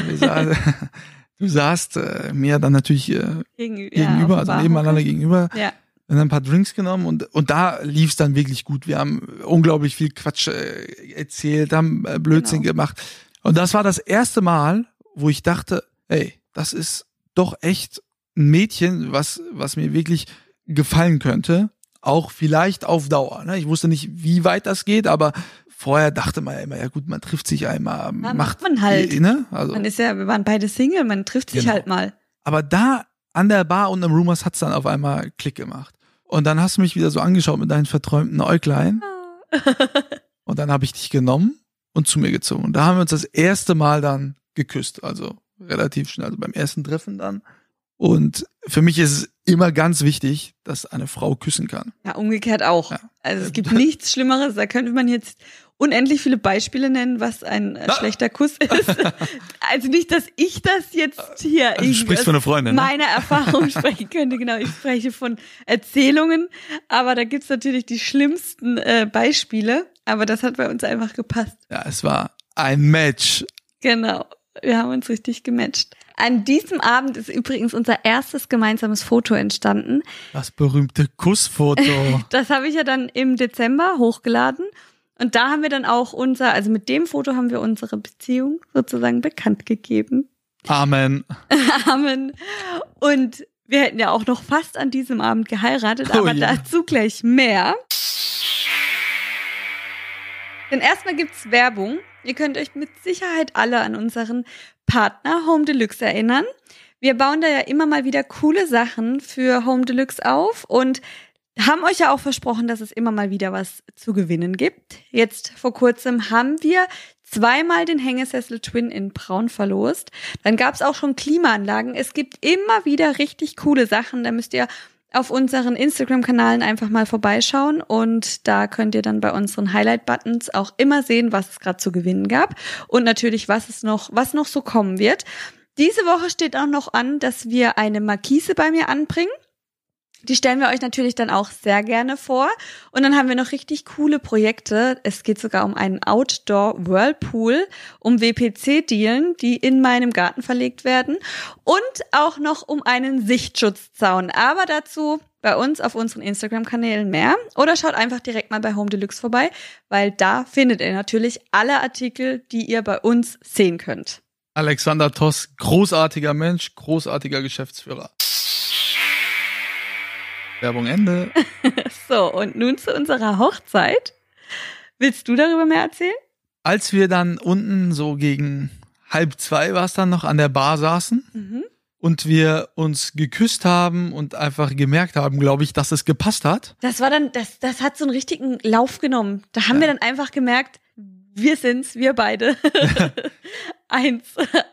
[SPEAKER 2] Du saßt äh, mir dann natürlich äh,
[SPEAKER 1] Gegenü
[SPEAKER 2] gegenüber,
[SPEAKER 1] ja,
[SPEAKER 2] also nebeneinander gegenüber.
[SPEAKER 1] Ja,
[SPEAKER 2] Wir haben ein paar Drinks genommen und, und da lief es dann wirklich gut. Wir haben unglaublich viel Quatsch äh, erzählt, haben äh, Blödsinn
[SPEAKER 1] Genau.
[SPEAKER 2] gemacht. Und das war das erste Mal, wo ich dachte, ey, das ist doch echt ein Mädchen, was, was mir wirklich gefallen könnte. Auch vielleicht auf Dauer. Ne? Ich wusste nicht, wie weit das geht, aber vorher dachte man ja immer, ja gut, man trifft sich einmal, macht
[SPEAKER 1] man halt.
[SPEAKER 2] Ne? Also,
[SPEAKER 1] man ist ja, wir waren beide Single, man trifft sich
[SPEAKER 2] Genau.
[SPEAKER 1] halt mal.
[SPEAKER 2] aber da an der Bar und im Rumors hat's dann auf einmal Klick gemacht. Und dann hast du mich wieder so angeschaut mit deinen verträumten Äuglein. [LAUGHS] Und dann habe ich dich genommen und zu mir gezogen. Und da haben wir uns das erste Mal dann geküsst. Also relativ schnell, also beim ersten Treffen dann. Und für mich ist es immer ganz wichtig, dass eine Frau küssen kann.
[SPEAKER 1] Ja, umgekehrt auch.
[SPEAKER 2] Ja.
[SPEAKER 1] Also es [LAUGHS] gibt nichts Schlimmeres. Da könnte man jetzt unendlich viele Beispiele nennen, was ein äh,
[SPEAKER 2] Ah.
[SPEAKER 1] schlechter Kuss [LAUGHS] ist. also nicht, dass ich das jetzt hier
[SPEAKER 2] Also du sprichst von einer Freundin, ne?
[SPEAKER 1] meiner Erfahrung [LAUGHS] sprechen könnte. Genau, ich spreche von Erzählungen. Aber da gibt's natürlich die schlimmsten äh, Beispiele. Aber das hat bei uns einfach gepasst.
[SPEAKER 2] Ja, es war ein Match.
[SPEAKER 1] Genau. Wir haben uns richtig gematcht. An diesem Abend ist übrigens unser erstes gemeinsames Foto entstanden.
[SPEAKER 2] Das berühmte Kussfoto. [LAUGHS]
[SPEAKER 1] Das habe ich ja dann im Dezember hochgeladen. Und da haben wir dann auch unser, also mit dem Foto haben wir unsere Beziehung sozusagen bekannt gegeben.
[SPEAKER 2] Amen. [LAUGHS]
[SPEAKER 1] Amen. Und wir hätten ja auch noch fast an diesem Abend geheiratet,
[SPEAKER 2] Oh
[SPEAKER 1] aber
[SPEAKER 2] ja.
[SPEAKER 1] dazu gleich mehr. Denn erstmal gibt's Werbung. Ihr könnt euch mit Sicherheit alle an unseren Partner Home Deluxe erinnern. Wir bauen da ja immer mal wieder coole Sachen für Home Deluxe auf und haben euch ja auch versprochen, dass es immer mal wieder was zu gewinnen gibt. Jetzt vor kurzem haben wir zweimal den Hängesessel Twin in Braun verlost. Dann gab es auch schon Klimaanlagen. Es gibt immer wieder richtig coole Sachen. Da müsst ihr auf unseren Instagram-Kanalen einfach mal vorbeischauen und da könnt ihr dann bei unseren Highlight-Buttons auch immer sehen, was es gerade zu gewinnen gab und natürlich, was es noch, was noch so kommen wird. Diese Woche steht auch noch an, dass wir eine Markise bei mir anbringen. Die stellen wir euch natürlich dann auch sehr gerne vor. Und dann haben wir noch richtig coole Projekte. Es geht sogar um einen Outdoor Whirlpool, um WPC-Dielen, die in meinem Garten verlegt werden. Und auch noch um einen Sichtschutzzaun. Aber dazu bei uns auf unseren Instagram-Kanälen mehr. Oder schaut einfach direkt mal bei Home Deluxe vorbei, weil da findet ihr natürlich alle Artikel, die ihr bei uns sehen könnt.
[SPEAKER 2] Alexander Toss, großartiger Mensch, großartiger Geschäftsführer. Werbung Ende. [LAUGHS]
[SPEAKER 1] so, und nun zu unserer Hochzeit. Willst du darüber mehr erzählen?
[SPEAKER 2] Als wir dann unten so gegen halb zwei war es dann noch an der Bar saßen mhm. und wir uns geküsst haben und einfach gemerkt haben, glaube ich, dass es gepasst hat.
[SPEAKER 1] Das war dann, das, das hat so einen richtigen Lauf genommen. Da haben ja. wir dann einfach gemerkt, wir sind's, wir beide. [LAUGHS] [LAUGHS] Eins,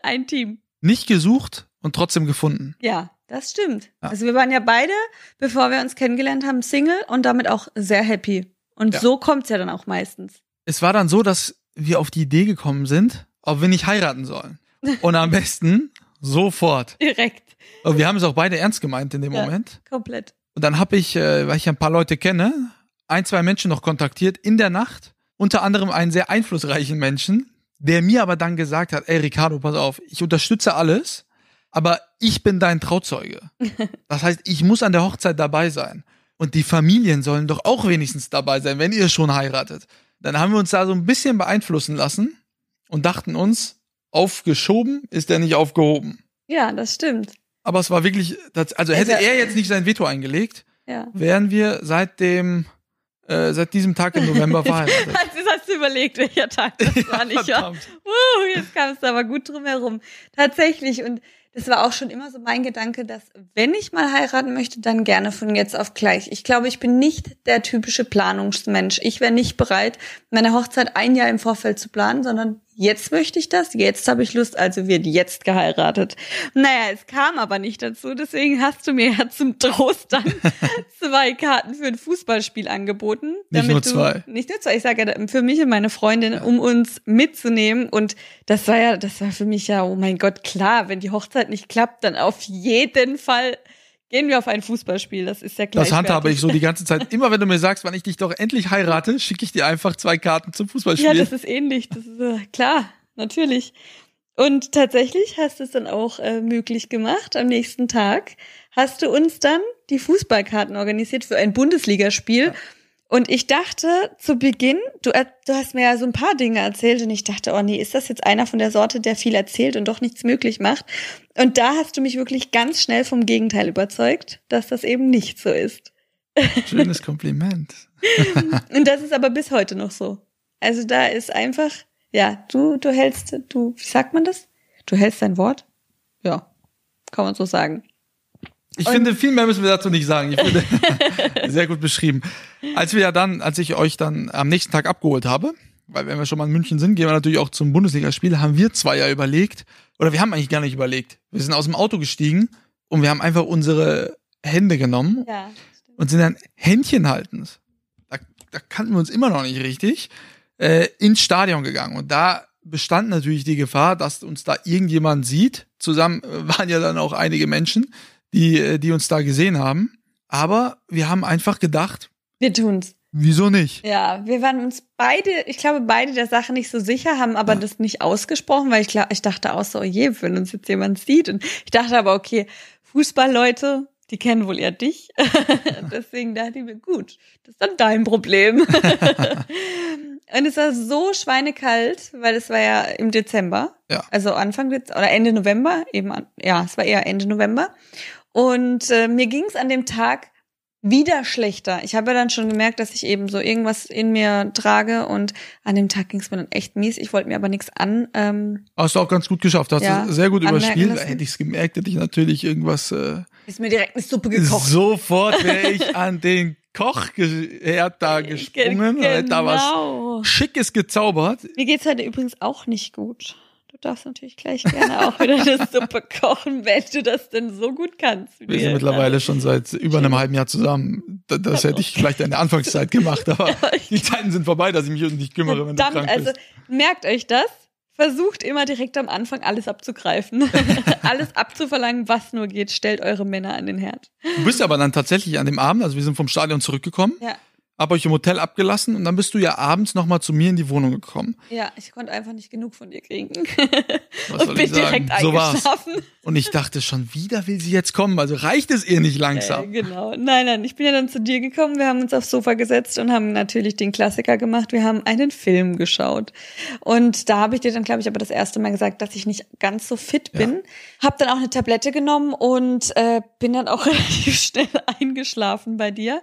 [SPEAKER 1] ein Team.
[SPEAKER 2] Nicht gesucht und trotzdem gefunden.
[SPEAKER 1] Ja. Das stimmt. Ja. Also wir waren ja beide, bevor wir uns kennengelernt haben, Single und damit auch sehr happy. Und ja. so kommt's ja dann auch meistens.
[SPEAKER 2] Es war dann so, dass wir auf die Idee gekommen sind, ob wir nicht heiraten sollen. [LAUGHS] Und am besten sofort.
[SPEAKER 1] Direkt.
[SPEAKER 2] Und wir haben es auch beide ernst gemeint in dem ja, Moment.
[SPEAKER 1] Komplett.
[SPEAKER 2] Und dann habe ich, äh, weil ich ein paar Leute kenne, ein, zwei Menschen noch kontaktiert in der Nacht. Unter anderem einen sehr einflussreichen Menschen, der mir aber dann gesagt hat, ey Ricardo, pass auf, ich unterstütze alles, aber ich bin dein Trauzeuge. [LAUGHS] Das heißt, ich muss an der Hochzeit dabei sein. Und die Familien sollen doch auch wenigstens dabei sein, wenn ihr schon heiratet. Dann haben wir uns da so ein bisschen beeinflussen lassen und dachten uns, aufgeschoben ist er nicht aufgehoben.
[SPEAKER 1] Ja, das stimmt.
[SPEAKER 2] Aber es war wirklich, also hätte er jetzt nicht sein Veto eingelegt, ja. wären wir seit dem, äh, seit diesem Tag im November [LAUGHS] verheiratet.
[SPEAKER 1] das hast du überlegt, welcher Tag das [LAUGHS] ja, war nicht. Ja. Uh, jetzt kam es aber gut drum herum. Tatsächlich. Und das war auch schon immer so mein Gedanke, dass wenn ich mal heiraten möchte, dann gerne von jetzt auf gleich. Ich glaube, ich bin nicht der typische Planungsmensch. Ich wäre nicht bereit, meine Hochzeit ein Jahr im Vorfeld zu planen, sondern jetzt möchte ich das, jetzt habe ich Lust, also wird jetzt geheiratet. Naja, es kam aber nicht dazu, deswegen hast du mir ja zum Trost dann [LAUGHS] zwei Karten für ein Fußballspiel angeboten.
[SPEAKER 2] Nicht nur zwei.
[SPEAKER 1] nicht nur zwei, ich sage ja für mich und meine Freundin, um uns mitzunehmen. Und das war ja, das war für mich ja, oh mein Gott, klar, wenn die Hochzeit nicht klappt, dann auf jeden Fall Gehen wir auf ein Fußballspiel, das ist ja
[SPEAKER 2] gleich. Das handhabe ich so die ganze Zeit. Immer wenn du mir sagst, wann ich dich doch endlich heirate, schicke ich dir einfach zwei Karten zum Fußballspiel.
[SPEAKER 1] Ja, das ist ähnlich. Das ist äh, klar, natürlich. Und tatsächlich hast du es dann auch äh, möglich gemacht. Am nächsten Tag hast du uns dann die Fußballkarten organisiert für ein Bundesligaspiel. Ja. Und ich dachte zu Beginn, du, du hast mir ja so ein paar Dinge erzählt und ich dachte, oh nee, ist das jetzt einer von der Sorte, der viel erzählt und doch nichts möglich macht? Und da hast du mich wirklich ganz schnell vom Gegenteil überzeugt, dass das eben nicht so ist. [LAUGHS]
[SPEAKER 2] Schönes Kompliment. [LAUGHS]
[SPEAKER 1] und das ist aber bis heute noch so. Also da ist einfach, ja, du, du hältst, du, wie sagt man das? Du hältst dein Wort? Ja, kann man so sagen.
[SPEAKER 2] Ich und finde, viel mehr müssen wir dazu nicht sagen. Ich finde, [LAUGHS] sehr gut beschrieben. Als wir ja dann, als ich euch dann am nächsten Tag abgeholt habe, weil wenn wir schon mal in München sind, gehen wir natürlich auch zum Bundesligaspiel, haben wir zwei ja überlegt, oder wir haben eigentlich gar nicht überlegt. Wir sind aus dem Auto gestiegen und wir haben einfach unsere Hände genommen ja, und sind dann Händchen haltend. Da, da kannten wir uns immer noch nicht richtig, äh, ins Stadion gegangen. Und da bestand natürlich die Gefahr, dass uns da irgendjemand sieht. Zusammen äh, waren ja dann auch einige Menschen die, äh, die uns da gesehen haben. Aber wir haben einfach gedacht,
[SPEAKER 1] wir tun's.
[SPEAKER 2] Wieso nicht?
[SPEAKER 1] Ja, wir waren uns beide, ich glaube, beide der Sache nicht so sicher, haben aber ja. das nicht ausgesprochen, weil ich, ich dachte auch so, oh je, wenn uns jetzt jemand sieht. Und ich dachte aber, okay, Fußballleute, die kennen wohl eher dich. [LAUGHS] Deswegen dachte ich mir, gut, das ist dann dein Problem. [LAUGHS] und es war so schweinekalt, weil es war ja im Dezember. Ja. Also Anfang Dezember oder Ende November, eben, ja, es war eher Ende November. Und äh, mir ging es an dem Tag wieder schlechter. Ich habe ja dann schon gemerkt, dass ich eben so irgendwas in mir trage und an dem Tag ging es mir dann echt mies. Ich wollte mir aber nichts an. Ähm,
[SPEAKER 2] Hast du auch ganz gut geschafft. Hast ja, du sehr gut überspielt. Hätte ich es gemerkt, hätte ich natürlich irgendwas. Äh,
[SPEAKER 1] ist mir direkt eine Suppe gekocht.
[SPEAKER 2] Sofort wäre [LAUGHS] ich an den Kochherd da gesprungen
[SPEAKER 1] Ge-
[SPEAKER 2] und hat da was
[SPEAKER 1] genau.
[SPEAKER 2] Schickes gezaubert.
[SPEAKER 1] Mir geht's heute übrigens auch nicht gut. Du darfst natürlich gleich gerne auch wieder eine [LAUGHS] Suppe kochen, wenn du das denn so gut kannst.
[SPEAKER 2] Wir
[SPEAKER 1] du
[SPEAKER 2] sind mittlerweile schon seit über einem halben Jahr zusammen. Da- Das hätte ich vielleicht in der Anfangszeit gemacht, aber [LAUGHS] die Zeiten sind vorbei, dass ich mich um dich kümmere, wenn du
[SPEAKER 1] Verdammt,
[SPEAKER 2] krank
[SPEAKER 1] also
[SPEAKER 2] bist.
[SPEAKER 1] merkt euch das. Versucht immer direkt am Anfang alles abzugreifen. [LAUGHS] alles abzuverlangen, was nur geht. Stellt eure Männer an den Herd.
[SPEAKER 2] Du bist aber dann tatsächlich an dem Abend, also wir sind vom Stadion zurückgekommen,
[SPEAKER 1] Ja.
[SPEAKER 2] Hab euch im Hotel abgelassen und dann bist du ja abends nochmal zu mir in die Wohnung gekommen.
[SPEAKER 1] Ja, ich konnte einfach nicht genug von dir kriegen. [LAUGHS]
[SPEAKER 2] Was
[SPEAKER 1] und
[SPEAKER 2] soll
[SPEAKER 1] bin
[SPEAKER 2] ich sagen?
[SPEAKER 1] direkt
[SPEAKER 2] So war's.
[SPEAKER 1] eingeschlafen.
[SPEAKER 2] Und ich dachte schon, wieder will sie jetzt kommen, also reicht es ihr nicht
[SPEAKER 1] Äh,
[SPEAKER 2] langsam.
[SPEAKER 1] genau. Nein, nein, ich bin ja dann zu dir gekommen. Wir haben uns aufs Sofa gesetzt und haben natürlich den Klassiker gemacht. Wir haben einen Film geschaut. Und da habe ich dir dann, glaube ich, aber das erste Mal gesagt, dass ich nicht ganz so fit bin. Hab dann auch eine Tablette genommen und äh, bin dann auch [LAUGHS] relativ schnell eingeschlafen bei dir.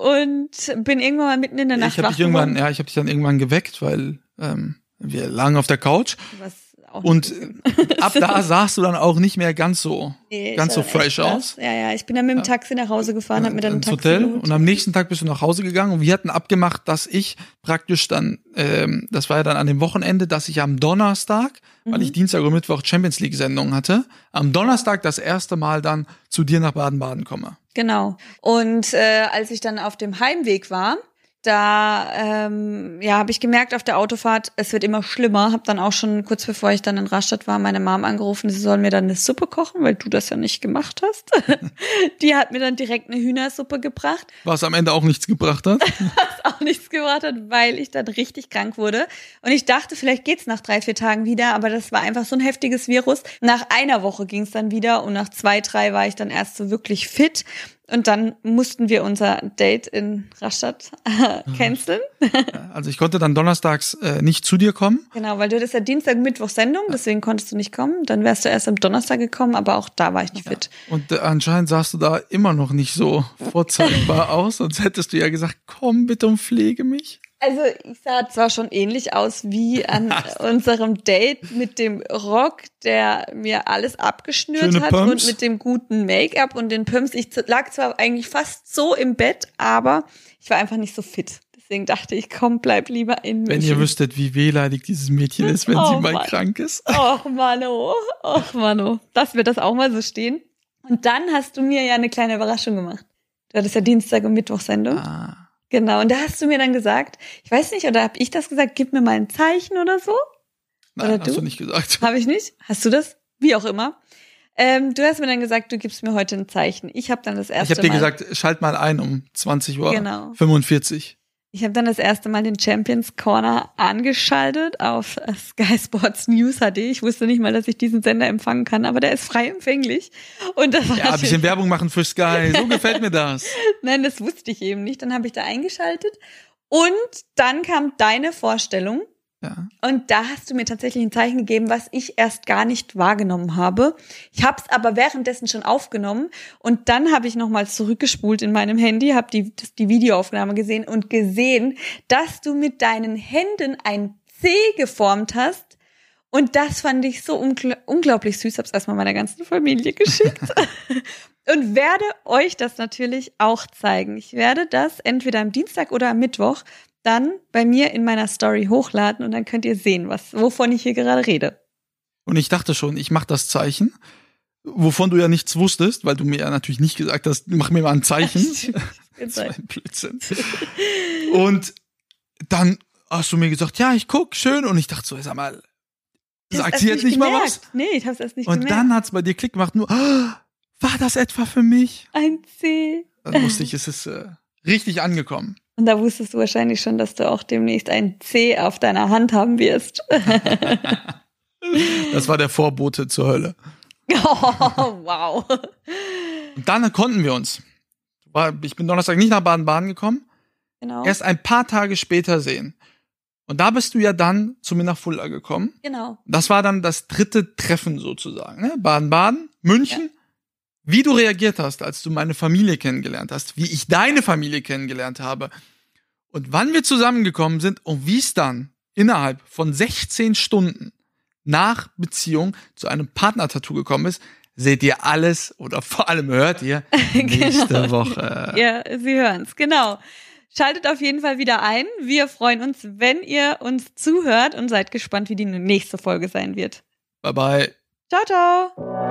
[SPEAKER 1] Und bin irgendwann mal mitten in der Nacht
[SPEAKER 2] ich habe
[SPEAKER 1] wach
[SPEAKER 2] dich irgendwann, ja, ich habe dich dann irgendwann geweckt, weil ähm, wir lagen auf der Couch.
[SPEAKER 1] Was auch
[SPEAKER 2] und [LAUGHS] ab da [LAUGHS] sahst du dann auch nicht mehr ganz so,
[SPEAKER 1] Nee,
[SPEAKER 2] ganz so fresh aus.
[SPEAKER 1] Ja, ja, ich bin dann mit dem Taxi nach Hause gefahren, hab mir dann ein Taxi
[SPEAKER 2] Hotel
[SPEAKER 1] geholt.
[SPEAKER 2] und am nächsten Tag bist du nach Hause gegangen und wir hatten abgemacht, dass ich praktisch dann, ähm, das war ja dann an dem Wochenende, dass ich am Donnerstag, weil
[SPEAKER 1] Mhm.
[SPEAKER 2] ich Dienstag und Mittwoch Champions League Sendung hatte, am Donnerstag das erste Mal dann zu dir nach Baden-Baden komme.
[SPEAKER 1] Genau. Und äh, als ich dann auf dem Heimweg war, da ähm, ja, habe ich gemerkt auf der Autofahrt, es wird immer schlimmer. Hab dann auch schon kurz bevor ich dann in Rastatt war, meine Mom angerufen, sie soll mir dann eine Suppe kochen, weil du das ja nicht gemacht hast. [LAUGHS] Die hat mir dann direkt eine Hühnersuppe gebracht,
[SPEAKER 2] Was am Ende auch nichts gebracht hat. [LAUGHS]
[SPEAKER 1] was auch nichts gebracht hat, weil ich dann richtig krank wurde. Und ich dachte, vielleicht geht's nach drei, vier Tagen wieder, aber das war einfach so ein heftiges Virus. Nach einer Woche ging's dann wieder und nach zwei, drei war ich dann erst so wirklich fit. Und dann mussten wir unser Date in Rastatt äh, canceln.
[SPEAKER 2] Also ich konnte dann donnerstags äh, nicht zu dir kommen.
[SPEAKER 1] Genau, weil du hattest ja Dienstag, Mittwoch Sendung, deswegen konntest du nicht kommen. Dann wärst du erst am Donnerstag gekommen, aber auch da war ich nicht fit.
[SPEAKER 2] Und äh, anscheinend sahst du da immer noch nicht so vorzeigbar [LAUGHS] aus, sonst hättest du ja gesagt, komm bitte und pflege mich.
[SPEAKER 1] Also ich sah zwar schon ähnlich aus wie an [LAUGHS] unserem Date mit dem Rock, der mir alles abgeschnürt
[SPEAKER 2] Schöne
[SPEAKER 1] hat
[SPEAKER 2] Pumps.
[SPEAKER 1] und mit dem guten Make-up und den Pumps. Ich lag zwar eigentlich fast so im Bett, aber ich war einfach nicht so fit. Deswegen dachte ich, komm, bleib lieber in
[SPEAKER 2] Wenn ihr
[SPEAKER 1] München.
[SPEAKER 2] wüsstet, wie wehleidig dieses Mädchen ist, wenn
[SPEAKER 1] Oh
[SPEAKER 2] sie mal
[SPEAKER 1] Mann.
[SPEAKER 2] krank ist.
[SPEAKER 1] Och, Mano. Och, Mano. Das wird das auch mal so stehen. Und dann hast du mir ja eine kleine Überraschung gemacht. Du hattest ja Dienstag und Mittwoch Sendung.
[SPEAKER 2] Ah.
[SPEAKER 1] Genau. Und da hast du mir dann gesagt, ich weiß nicht, oder habe ich das gesagt, gib mir mal ein Zeichen oder so?
[SPEAKER 2] Nein,
[SPEAKER 1] Oder
[SPEAKER 2] hast
[SPEAKER 1] du?
[SPEAKER 2] du nicht gesagt.
[SPEAKER 1] Habe ich nicht? Hast du das? Wie auch immer. Ähm, du hast mir dann gesagt, du gibst mir heute ein Zeichen. Ich habe dann das
[SPEAKER 2] Ich
[SPEAKER 1] erste
[SPEAKER 2] habe dir
[SPEAKER 1] Mal.
[SPEAKER 2] gesagt, schalt mal ein um 20 Uhr
[SPEAKER 1] Genau.
[SPEAKER 2] 45.
[SPEAKER 1] Ich habe dann das erste Mal den Champions Corner angeschaltet auf Sky Sports News HD. Ich wusste nicht mal, dass ich diesen Sender empfangen kann, aber der ist frei empfänglich. Und das war
[SPEAKER 2] Ja, ein bisschen Werbung machen für Sky. [LAUGHS] So gefällt mir das.
[SPEAKER 1] Nein, das wusste ich eben nicht. Dann habe ich da eingeschaltet und dann kam deine Vorstellung Und da hast du mir tatsächlich ein Zeichen gegeben, was ich erst gar nicht wahrgenommen habe. Ich habe es aber währenddessen schon aufgenommen und dann habe ich nochmal zurückgespult in meinem Handy, habe die, die Videoaufnahme gesehen und gesehen, dass du mit deinen Händen ein C geformt hast. Und das fand ich so ungl unglaublich süß. Hab's erstmal meiner ganzen Familie [LAUGHS] geschickt. und werde euch das natürlich auch zeigen. Ich werde das entweder am Dienstag oder am Mittwoch dann bei mir in meiner Story hochladen und dann könnt ihr sehen, was, wovon ich hier gerade rede.
[SPEAKER 2] Und ich dachte schon, ich mach das Zeichen, wovon du ja nichts wusstest, weil du mir ja natürlich nicht gesagt hast, mach mir mal ein Zeichen. [LAUGHS] Das war [LAUGHS] ein Blödsinn. [LAUGHS] Und dann hast du mir gesagt, ja, ich guck, schön. Und ich dachte so, sag mal, sagt sie jetzt nicht mal was?
[SPEAKER 1] Nee, ich hab's erst nicht
[SPEAKER 2] Und
[SPEAKER 1] gemerkt.
[SPEAKER 2] dann hat's bei dir Klick gemacht, nur, ah, war das etwa für mich?
[SPEAKER 1] ein C.
[SPEAKER 2] Dann wusste ich, es ist äh, richtig angekommen.
[SPEAKER 1] Und da wusstest du wahrscheinlich schon, dass du auch demnächst ein C auf deiner Hand haben wirst. [LAUGHS]
[SPEAKER 2] Das war der Vorbote zur Hölle.
[SPEAKER 1] oh, wow.
[SPEAKER 2] Und dann konnten wir uns. Ich bin Donnerstag nicht nach Baden-Baden gekommen,
[SPEAKER 1] Genau.
[SPEAKER 2] erst ein paar Tage später sehen. Und da bist du ja dann zu mir nach Fulda gekommen.
[SPEAKER 1] Genau.
[SPEAKER 2] Das war dann das dritte Treffen sozusagen. Ne? Baden-Baden, München. Wie du reagiert hast, als du meine Familie kennengelernt hast, wie ich deine Familie kennengelernt habe und wann wir zusammengekommen sind und wie es dann innerhalb von 16 Stunden nach Beziehung zu einem Partner-Tattoo gekommen ist, seht ihr alles oder vor allem hört ihr [LAUGHS] nächste genau. Woche.
[SPEAKER 1] Ja, Sie hören's, genau. Schaltet auf jeden Fall wieder ein. Wir freuen uns, wenn ihr uns zuhört und seid gespannt, wie die nächste Folge sein wird.
[SPEAKER 2] Bye bye.
[SPEAKER 1] Ciao, ciao.